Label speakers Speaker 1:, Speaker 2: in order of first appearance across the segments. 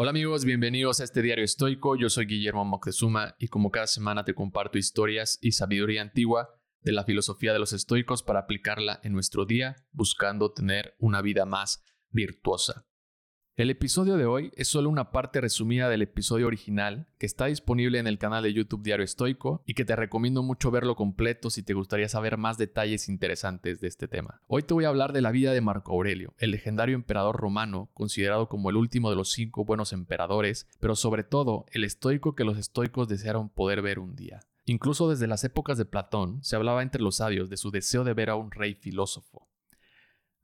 Speaker 1: Hola amigos, bienvenidos a este diario estoico. Yo soy Guillermo Moctezuma y como cada semana te comparto historias y sabiduría antigua de la filosofía de los estoicos para aplicarla en nuestro día, buscando tener una vida más virtuosa. El episodio de hoy es solo una parte resumida del episodio original que está disponible en el canal de YouTube Diario Estoico y que te recomiendo mucho verlo completo si te gustaría saber más detalles interesantes de este tema. Hoy te voy a hablar de la vida de Marco Aurelio, el legendario emperador romano, considerado como el último de los cinco buenos emperadores, pero sobre todo el estoico que los estoicos desearon poder ver un día. Incluso desde las épocas de Platón se hablaba entre los sabios de su deseo de ver a un rey filósofo.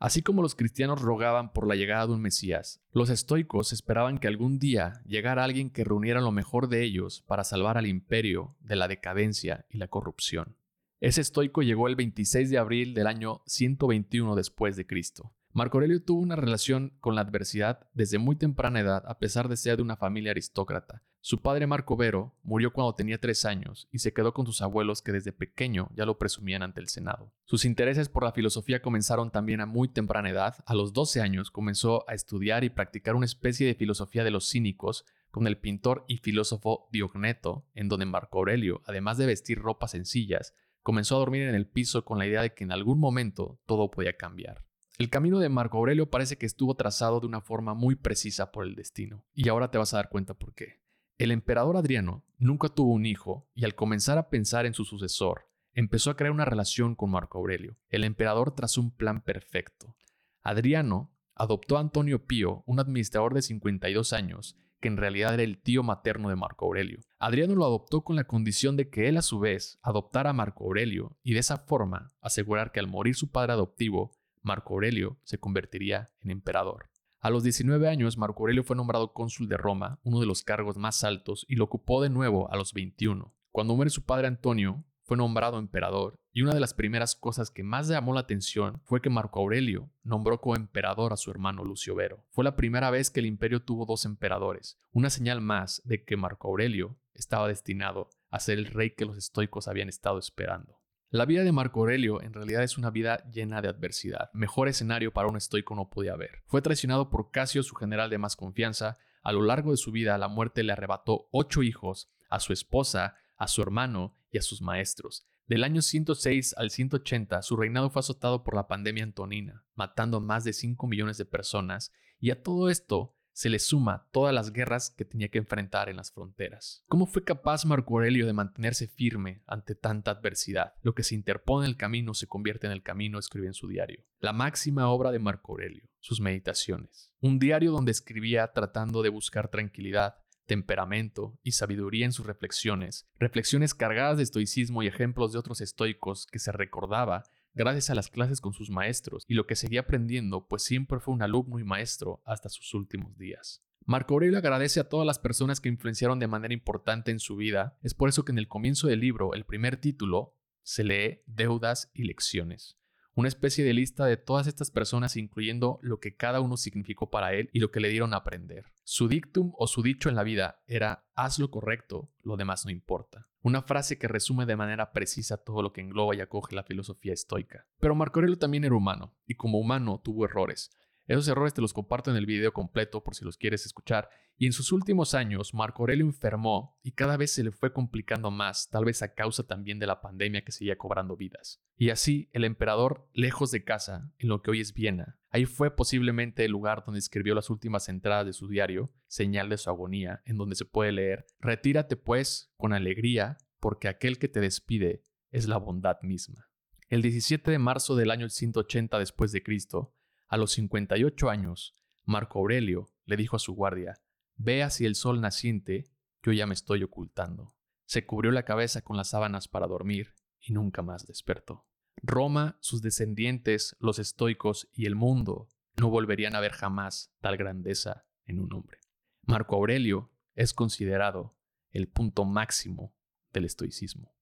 Speaker 1: Así como los cristianos rogaban por la llegada de un Mesías, los estoicos esperaban que algún día llegara alguien que reuniera lo mejor de ellos para salvar al imperio de la decadencia y la corrupción. Ese estoico llegó el 26 de abril del año 121 después de Cristo. Marco Aurelio tuvo una relación con la adversidad desde muy temprana edad a pesar de ser de una familia aristócrata, su padre Marco Vero murió cuando tenía tres años y se quedó con sus abuelos que desde pequeño ya lo presumían ante el Senado. Sus intereses por la filosofía comenzaron también a muy temprana edad. A los 12 años comenzó a estudiar y practicar una especie de filosofía de los cínicos con el pintor y filósofo Diogneto, en donde Marco Aurelio, además de vestir ropas sencillas, comenzó a dormir en el piso con la idea de que en algún momento todo podía cambiar. El camino de Marco Aurelio parece que estuvo trazado de una forma muy precisa por el destino, y ahora te vas a dar cuenta por qué. El emperador Adriano nunca tuvo un hijo y al comenzar a pensar en su sucesor, empezó a crear una relación con Marco Aurelio. El emperador trazó un plan perfecto. Adriano adoptó a Antonio Pío, un administrador de 52 años, que en realidad era el tío materno de Marco Aurelio. Adriano lo adoptó con la condición de que él a su vez adoptara a Marco Aurelio y de esa forma asegurar que al morir su padre adoptivo, Marco Aurelio se convertiría en emperador. A los 19 años, Marco Aurelio fue nombrado cónsul de Roma, uno de los cargos más altos, y lo ocupó de nuevo a los 21. Cuando muere su padre Antonio, fue nombrado emperador, y una de las primeras cosas que más llamó la atención fue que Marco Aurelio nombró como emperador a su hermano Lucio Vero. Fue la primera vez que el imperio tuvo dos emperadores, una señal más de que Marco Aurelio estaba destinado a ser el rey que los estoicos habían estado esperando. La vida de Marco Aurelio en realidad es una vida llena de adversidad. Mejor escenario para un estoico no podía haber. Fue traicionado por Casio, su general de más confianza. A lo largo de su vida, la muerte le arrebató ocho hijos, a su esposa, a su hermano y a sus maestros. Del año 106 al 180, su reinado fue azotado por la pandemia antonina, matando a más de 5 millones de personas, y a todo esto se le suma todas las guerras que tenía que enfrentar en las fronteras. ¿Cómo fue capaz Marco Aurelio de mantenerse firme ante tanta adversidad? Lo que se interpone en el camino se convierte en el camino, escribe en su diario. La máxima obra de Marco Aurelio, sus meditaciones. Un diario donde escribía tratando de buscar tranquilidad, temperamento y sabiduría en sus reflexiones, reflexiones cargadas de estoicismo y ejemplos de otros estoicos que se recordaba gracias a las clases con sus maestros y lo que seguía aprendiendo, pues siempre fue un alumno y maestro hasta sus últimos días. Marco Aurelio agradece a todas las personas que influenciaron de manera importante en su vida, es por eso que en el comienzo del libro, el primer título, se lee Deudas y Lecciones una especie de lista de todas estas personas incluyendo lo que cada uno significó para él y lo que le dieron a aprender. Su dictum o su dicho en la vida era haz lo correcto, lo demás no importa. Una frase que resume de manera precisa todo lo que engloba y acoge la filosofía estoica. Pero Marco Aurelio también era humano, y como humano tuvo errores. Esos errores te los comparto en el video completo por si los quieres escuchar. Y en sus últimos años, Marco Aurelio enfermó y cada vez se le fue complicando más, tal vez a causa también de la pandemia que seguía cobrando vidas. Y así, el emperador, lejos de casa, en lo que hoy es Viena, ahí fue posiblemente el lugar donde escribió las últimas entradas de su diario, señal de su agonía, en donde se puede leer, Retírate pues con alegría, porque aquel que te despide es la bondad misma. El 17 de marzo del año 180 después de Cristo, a los 58 años, Marco Aurelio le dijo a su guardia, Ve hacia el sol naciente, yo ya me estoy ocultando. Se cubrió la cabeza con las sábanas para dormir y nunca más despertó. Roma, sus descendientes, los estoicos y el mundo no volverían a ver jamás tal grandeza en un hombre. Marco Aurelio es considerado el punto máximo del estoicismo.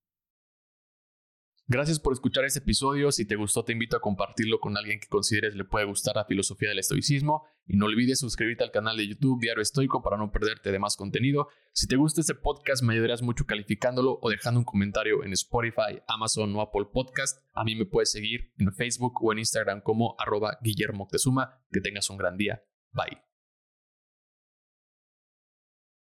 Speaker 1: Gracias por escuchar este episodio. Si te gustó, te invito a compartirlo con alguien que consideres le puede gustar la filosofía del estoicismo. Y no olvides suscribirte al canal de YouTube Diario Estoico para no perderte de más contenido. Si te gusta este podcast, me ayudarías mucho calificándolo o dejando un comentario en Spotify, Amazon o Apple Podcast. A mí me puedes seguir en Facebook o en Instagram como arroba Guillermo Que tengas un gran día. Bye.